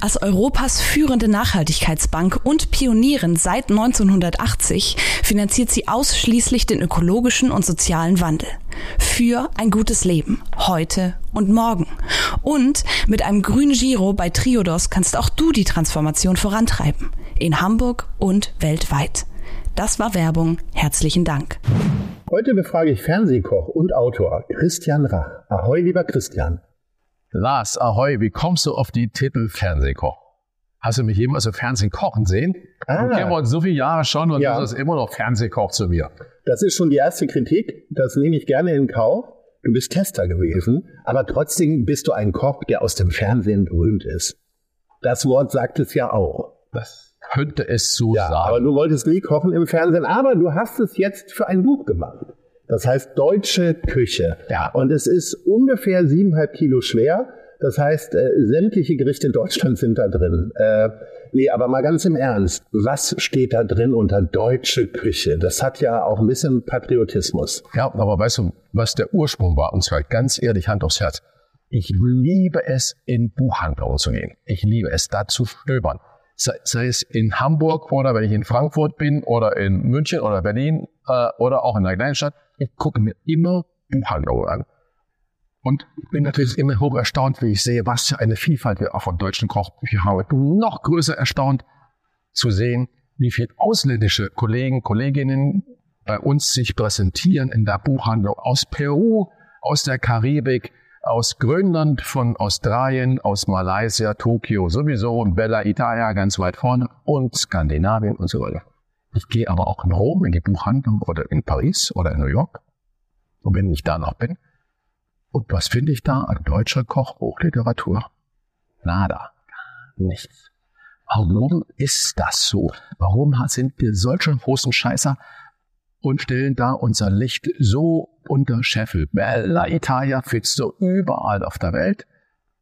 Als Europas führende Nachhaltigkeitsbank und Pionierin seit 1980 finanziert sie ausschließlich den ökologischen und sozialen Wandel. Für ein gutes Leben, heute und morgen. Und mit einem grünen Giro bei Triodos kannst auch du die Transformation vorantreiben. In Hamburg und weltweit. Das war Werbung. Herzlichen Dank. Heute befrage ich Fernsehkoch und Autor Christian Rach. Ahoi, lieber Christian. Lars, ahoi, wie kommst du auf die Titel Fernsehkoch? Hast du mich jemals im Fernsehen kochen sehen? Ah. Wir kennen uns so viele Jahre schon und ja. du bist immer noch Fernsehkoch zu mir. Das ist schon die erste Kritik. Das nehme ich gerne in Kauf. Du bist Tester gewesen, aber trotzdem bist du ein Koch, der aus dem Fernsehen berühmt ist. Das Wort sagt es ja auch. Das könnte es so ja, sagen. Aber du wolltest nie kochen im Fernsehen, aber du hast es jetzt für ein Buch gemacht. Das heißt deutsche Küche. Ja. Und es ist ungefähr siebeneinhalb Kilo schwer. Das heißt, äh, sämtliche Gerichte in Deutschland sind da drin. Äh, nee, aber mal ganz im Ernst. Was steht da drin unter deutsche Küche? Das hat ja auch ein bisschen Patriotismus. Ja, aber weißt du, was der Ursprung war? Und zwar ganz ehrlich, Hand aufs Herz. Ich liebe es, in Buchhandlungen zu gehen. Ich liebe es, da zu stöbern. Sei, sei es in Hamburg oder wenn ich in Frankfurt bin oder in München oder Berlin äh, oder auch in einer kleinen Stadt ich gucke mir immer Buchhandlungen an. Und bin natürlich immer hoch erstaunt, wie ich sehe, was für eine Vielfalt wir auch von deutschen Kochbüchern haben. Ich bin noch größer erstaunt zu sehen, wie viele ausländische Kollegen, Kolleginnen bei uns sich präsentieren in der Buchhandlung aus Peru, aus der Karibik, aus Grönland, von Australien, aus Malaysia, Tokio sowieso und Bella Italia ganz weit vorne und Skandinavien und so weiter. Ich gehe aber auch in Rom in die Buchhandlung oder in Paris oder in New York. Und wenn ich da noch bin, und was finde ich da an deutscher Kochbuchliteratur? Nada. Nichts. Warum ist das so? Warum sind wir solche großen Scheißer und stellen da unser Licht so unter Scheffel? Bella Italia findest du überall auf der Welt.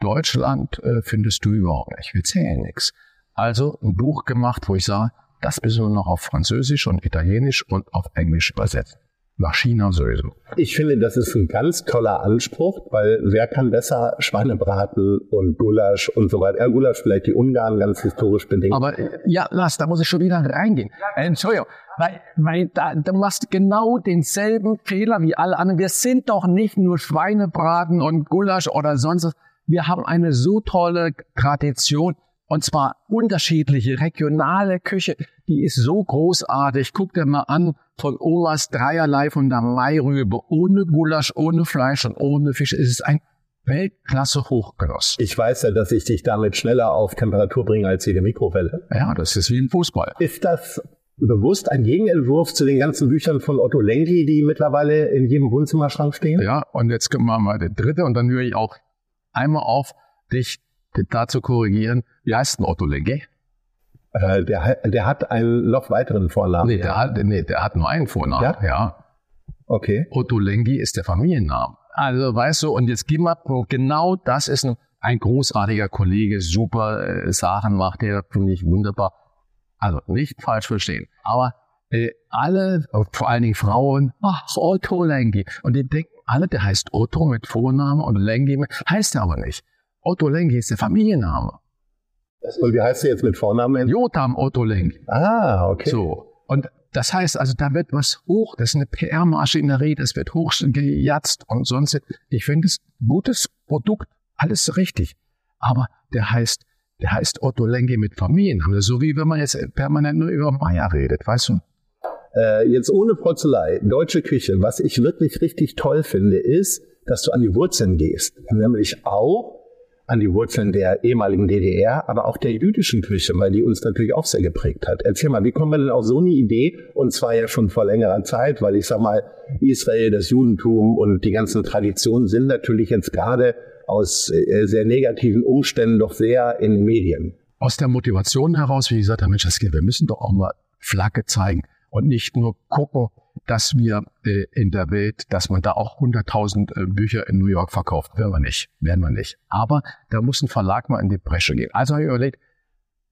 Deutschland äh, findest du überhaupt nicht. Wir zählen nichts. Also ein Buch gemacht, wo ich sage, das müssen wir noch auf Französisch und Italienisch und auf Englisch übersetzen. Nach China sowieso. Ich finde, das ist ein ganz toller Anspruch, weil wer kann besser Schweinebraten und Gulasch und so weiter. Ja, Gulasch vielleicht die Ungarn ganz historisch bedingt. Aber ja, Lars, da muss ich schon wieder reingehen. Entschuldigung, weil, weil da, du machst genau denselben Fehler wie alle anderen. Wir sind doch nicht nur Schweinebraten und Gulasch oder sonst. Wir haben eine so tolle Tradition. Und zwar unterschiedliche regionale Küche, die ist so großartig. Guck dir mal an, von Omas dreierlei von der Mairübe, ohne Gulasch, ohne Fleisch und ohne Fisch. Es ist ein Weltklasse Hochgenuss. Ich weiß ja, dass ich dich damit schneller auf Temperatur bringe als jede Mikrowelle. Ja, das ist wie ein Fußball. Ist das bewusst ein Gegenentwurf zu den ganzen Büchern von Otto Lengi, die mittlerweile in jedem Wohnzimmerschrank stehen? Ja, und jetzt machen wir mal den dritte und dann höre ich auch einmal auf, dich dazu korrigieren, wie heißt denn Otto Legge? Äh, der, der hat einen noch weiteren Vornamen. Nee, der hat, nee, der hat nur einen Vornamen. Ja? ja. Okay. Otto Lengi ist der Familienname. Also weißt du, und jetzt gib mal, genau das ist ein, ein großartiger Kollege, super äh, Sachen macht der, finde ich wunderbar. Also nicht falsch verstehen. Aber äh, alle, vor allen Dingen Frauen, ach, Otto Lengi. Und die denken alle, der heißt Otto mit Vornamen und Lengi heißt er aber nicht. Otto Lengi ist der Familienname. Und wie heißt er jetzt mit Vornamen? Jotam Otto Lengi. Ah, okay. So. Und das heißt also, da wird was hoch, das ist eine PR-Maschinerie, das wird hochgejatzt und sonst. Ich finde es gutes Produkt, alles richtig. Aber der heißt, der heißt Otto Lengi mit Familiennamen. So wie wenn man jetzt permanent nur über Meier redet, weißt du? Äh, jetzt ohne Protzelei, deutsche Küche. Was ich wirklich richtig toll finde, ist, dass du an die Wurzeln gehst. Nämlich auch an die Wurzeln der ehemaligen DDR, aber auch der jüdischen Küche, weil die uns natürlich auch sehr geprägt hat. Erzähl mal, wie kommen wir denn auf so eine Idee? Und zwar ja schon vor längerer Zeit, weil ich sag mal, Israel, das Judentum und die ganzen Traditionen sind natürlich jetzt gerade aus äh, sehr negativen Umständen doch sehr in den Medien. aus der Motivation heraus, wie gesagt, Mensch, wir müssen doch auch mal Flagge zeigen und nicht nur gucken, dass wir äh, in der Welt, dass man da auch 100.000 äh, Bücher in New York verkauft. Werden wir nicht, werden wir nicht. Aber da muss ein Verlag mal in die Bresche gehen. Also habe ich überlegt,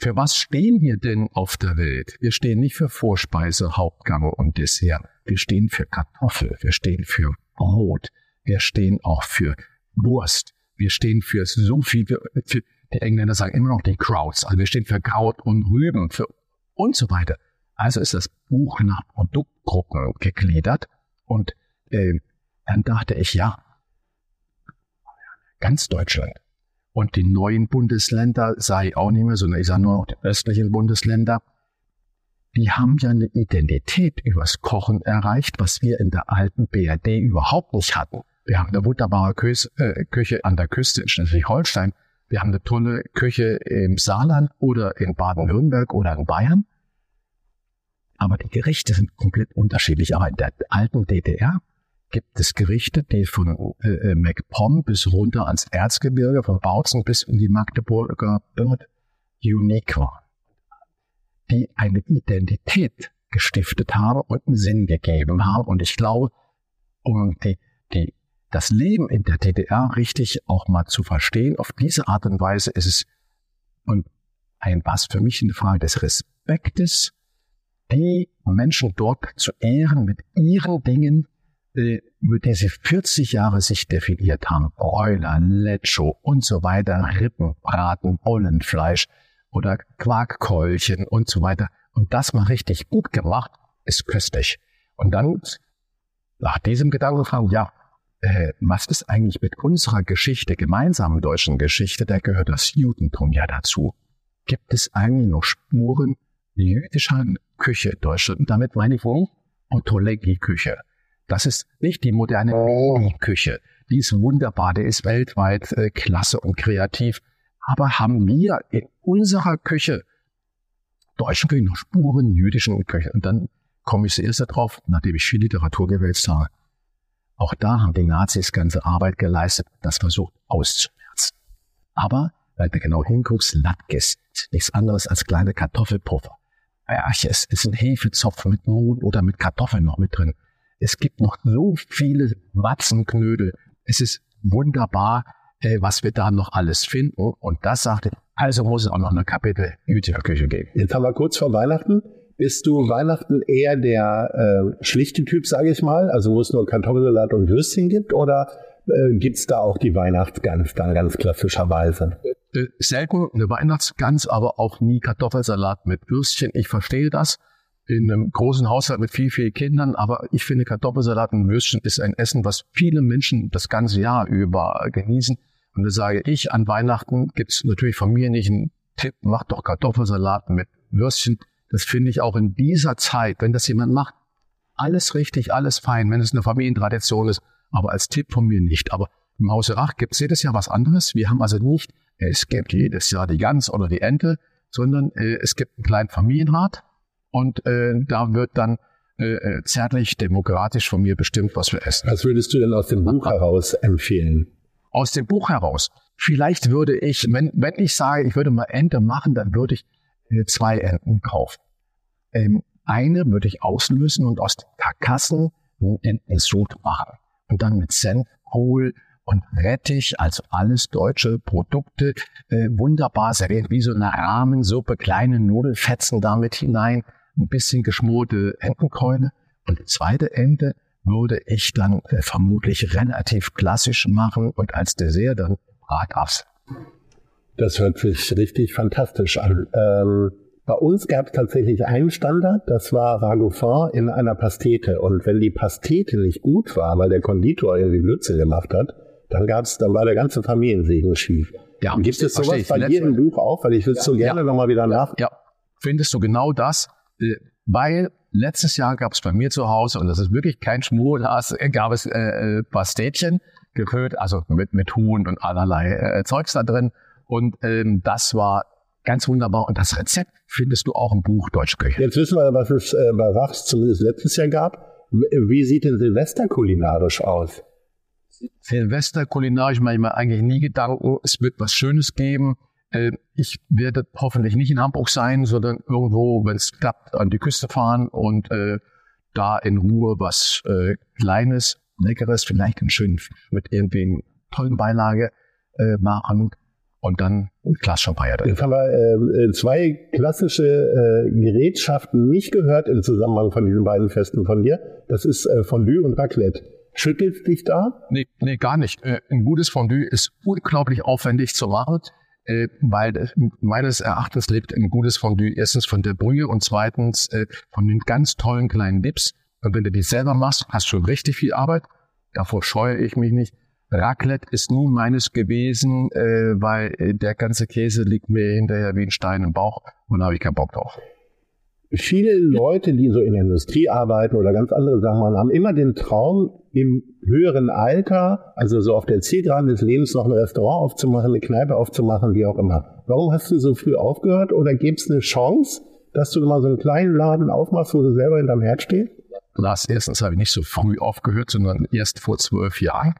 für was stehen wir denn auf der Welt? Wir stehen nicht für Vorspeise, Hauptgang und Dessert. Wir stehen für Kartoffel, wir stehen für Brot, wir stehen auch für Wurst, wir stehen für so viel, für, für die Engländer sagen immer noch die Krauts, also wir stehen für Kraut und Rüben für und so weiter. Also ist das Buch nach Produktgruppen gegliedert und äh, dann dachte ich, ja, ganz Deutschland und die neuen Bundesländer, sei auch nicht mehr, sondern ich sage nur noch die östlichen Bundesländer, die haben ja eine Identität übers Kochen erreicht, was wir in der alten BRD überhaupt nicht hatten. Wir haben eine wunderbare Küche, äh, Küche an der Küste in Schleswig-Holstein. Wir haben eine tolle Küche im Saarland oder in Baden-Württemberg oder in Bayern. Aber die Gerichte sind komplett unterschiedlich. Aber in der alten DDR gibt es Gerichte, die von äh, äh, MacPom bis runter ans Erzgebirge, von Bautzen bis in die Magdeburger Bird unique waren, die eine Identität gestiftet haben und einen Sinn gegeben haben. Und ich glaube, um die, die, das Leben in der DDR richtig auch mal zu verstehen, auf diese Art und Weise ist es und ein was für mich eine Frage des Respektes, die Menschen dort zu ehren mit ihren Dingen, äh, über die sie 40 Jahre sich definiert haben. Bräuler, Lecho und so weiter, Rippenbraten, Bullenfleisch oder Quarkkeulchen und so weiter. Und das mal richtig gut gemacht, ist köstlich. Und dann nach diesem Gedanken fragen, ja, äh, was ist eigentlich mit unserer Geschichte, gemeinsamen deutschen Geschichte, da gehört das Judentum ja dazu. Gibt es eigentlich noch Spuren jüdischer Küche Deutschland? Und damit meine ich nicht Otolegi-Küche. Das ist nicht die moderne Mini-Küche. Die ist wunderbar, der ist weltweit äh, klasse und kreativ. Aber haben wir in unserer Küche, deutschen Küche, noch Spuren jüdischen Küche? Und dann komme ich zuerst darauf, nachdem ich viel Literatur gewälzt habe. Auch da haben die Nazis ganze Arbeit geleistet, das versucht auszumerzen. Aber, weil du genau hinguckst, Latkes, nichts anderes als kleine Kartoffelpuffer. Arches ist ein Hefezopf mit Mohn oder mit Kartoffeln noch mit drin. Es gibt noch so viele Watzenknödel. Es ist wunderbar, äh, was wir da noch alles finden. Und das sagte, also muss es auch noch eine Kapitel Jüdischer Küche geben. Jetzt haben wir kurz vor Weihnachten. Bist du Weihnachten eher der äh, schlichte Typ, sage ich mal, also wo es nur Kartoffelsalat und Würstchen gibt, oder äh, gibt es da auch die Weihnachtsgans dann ganz klassischerweise? Äh, selten eine Weihnachtsgans, aber auch nie Kartoffelsalat mit Würstchen. Ich verstehe das in einem großen Haushalt mit viel, viel Kindern, aber ich finde Kartoffelsalat und Würstchen ist ein Essen, was viele Menschen das ganze Jahr über genießen. Und da sage ich, an Weihnachten gibt es natürlich von mir nicht einen Tipp, mach doch Kartoffelsalat mit Würstchen. Das finde ich auch in dieser Zeit, wenn das jemand macht, alles richtig, alles fein, wenn es eine Familientradition ist, aber als Tipp von mir nicht. Aber im Hause Rach gibt es jedes Jahr was anderes. Wir haben also nicht, es gibt jedes Jahr die Gans oder die Ente, sondern äh, es gibt einen kleinen Familienrat, und äh, da wird dann äh, äh, zärtlich demokratisch von mir bestimmt, was wir essen. Was würdest du denn aus dem Buch heraus empfehlen? Aus dem Buch heraus. Vielleicht würde ich, wenn, wenn ich sage, ich würde mal Ente machen, dann würde ich äh, zwei Enten kaufen. Ähm, eine würde ich auslösen und aus den Karkassen einen Entensud machen. Und dann mit Senf, Kohl und Rettich, also alles deutsche Produkte, äh, wunderbar serviert, wie so eine Rahmensuppe, kleine Nudelfetzen damit hinein ein bisschen geschmorte Entenkeule. Und die zweite Ente würde ich dann äh, vermutlich relativ klassisch machen und als Dessert dann Bratapfel. Das hört sich richtig fantastisch an. Ähm, bei uns gab es tatsächlich einen Standard, das war Ragoufin in einer Pastete. Und wenn die Pastete nicht gut war, weil der Konditor irgendwie Blödsinn gemacht hat, dann gab's, dann war der ganze Familiensegen schief. Ja, Gibt es sowas bei dir im Buch auch? Weil ich will ja, so gerne ja, nochmal wieder nach. Ja, findest du genau das? Äh, weil letztes Jahr gab es bei mir zu Hause, und das ist wirklich kein Schmur, da äh, gab es äh, äh, Pastetchen gefüllt, also mit, mit Huhn und allerlei äh, Zeugs da drin. Und ähm, das war ganz wunderbar. Und das Rezept findest du auch im Buch Deutsche Küche. Jetzt wissen wir, was es äh, bei Wachs zumindest letztes Jahr gab. Wie sieht denn Silvester kulinarisch aus? Silvester kulinarisch mache ich mir eigentlich nie Gedanken. Es wird was Schönes geben. Äh, ich werde hoffentlich nicht in Hamburg sein, sondern irgendwo, wenn es klappt, an die Küste fahren und äh, da in Ruhe was äh, Kleines, Leckeres, vielleicht einen schönen mit irgendwie einer tollen Beilage machen und dann ein Glas Champagner. Jetzt haben wir äh, zwei klassische äh, Gerätschaften nicht gehört im Zusammenhang von diesen beiden Festen von dir. Das ist äh, Fondue und Raclette. Schüttelt dich da? Nee, nee, gar nicht. Äh, ein gutes Fondue ist unglaublich aufwendig zu machen, äh, weil meines Erachtens lebt ein gutes Fondue erstens von der Brühe und zweitens äh, von den ganz tollen kleinen Dips. Und wenn du die selber machst, hast du schon richtig viel Arbeit. Davor scheue ich mich nicht. Raclette ist nie meines gewesen, weil der ganze Käse liegt mir hinterher wie ein Stein im Bauch und da habe ich keinen Bock drauf viele Leute, die so in der Industrie arbeiten oder ganz andere Sachen machen, haben immer den Traum, im höheren Alter, also so auf der Zielgeraden des Lebens, noch ein Restaurant aufzumachen, eine Kneipe aufzumachen, wie auch immer. Warum hast du so früh aufgehört oder gibt es eine Chance, dass du mal so einen kleinen Laden aufmachst, wo du selber hinterm Herd stehst? Lars, erstens habe ich nicht so früh aufgehört, sondern erst vor zwölf Jahren.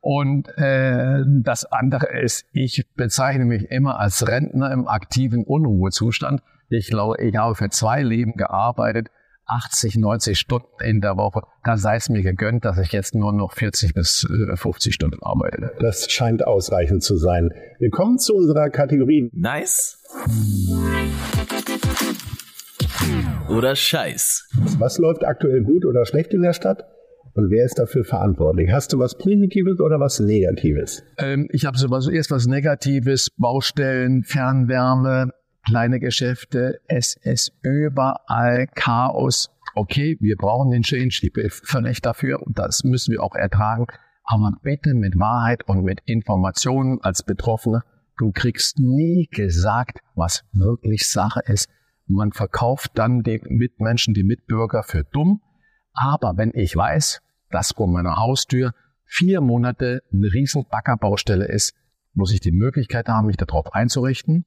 Und äh, das andere ist, ich bezeichne mich immer als Rentner im aktiven Unruhezustand. Ich glaube, ich habe für zwei Leben gearbeitet, 80, 90 Stunden in der Woche. Da sei es mir gegönnt, dass ich jetzt nur noch 40 bis 50 äh, Stunden arbeite. Das scheint ausreichend zu sein. Wir kommen zu unserer Kategorie. Nice. Oder Scheiß. Was läuft aktuell gut oder schlecht in der Stadt? Und wer ist dafür verantwortlich? Hast du was Positives oder was Negatives? Ähm, ich habe so erst was Negatives, Baustellen, Fernwärme, kleine Geschäfte, es ist überall Chaos. Okay, wir brauchen den Change, ich bin völlig dafür und das müssen wir auch ertragen. Aber bitte mit Wahrheit und mit Informationen als Betroffener. Du kriegst nie gesagt, was wirklich Sache ist. Man verkauft dann den Mitmenschen, die Mitbürger für dumm. Aber wenn ich weiß, dass vor meiner Haustür vier Monate eine riesen Baggerbaustelle ist, muss ich die Möglichkeit haben, mich darauf einzurichten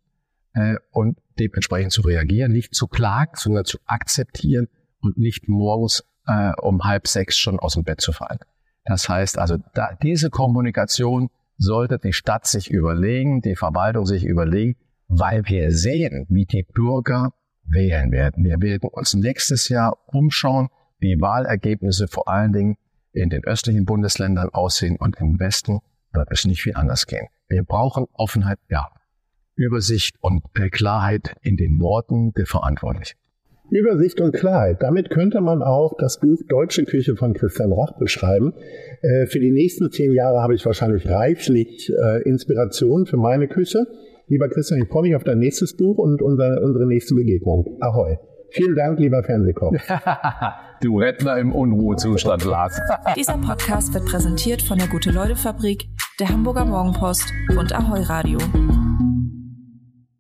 äh, und dementsprechend zu reagieren, nicht zu klagen, sondern zu akzeptieren und nicht morgens äh, um halb sechs schon aus dem Bett zu fallen. Das heißt also, da, diese Kommunikation sollte die Stadt sich überlegen, die Verwaltung sich überlegen, weil wir sehen, wie die Bürger wählen werden. Wir werden uns nächstes Jahr umschauen, wie Wahlergebnisse vor allen Dingen in den östlichen Bundesländern aussehen und im Westen wird es nicht viel anders gehen. Wir brauchen Offenheit, ja, Übersicht und Klarheit in den Worten der Verantwortlichen. Übersicht und Klarheit. Damit könnte man auch das Buch Deutsche Küche von Christian Rach beschreiben. Äh, für die nächsten zehn Jahre habe ich wahrscheinlich reichlich äh, Inspiration für meine Küche. Lieber Christian, ich freue mich auf dein nächstes Buch und unsere, unsere nächste Begegnung. Ahoi. Vielen Dank, lieber Fernsehkoch. du Rettner im Unruhezustand, Lars. Dieser Podcast wird präsentiert von der Gute-Leute-Fabrik, der Hamburger Morgenpost und Ahoi Radio.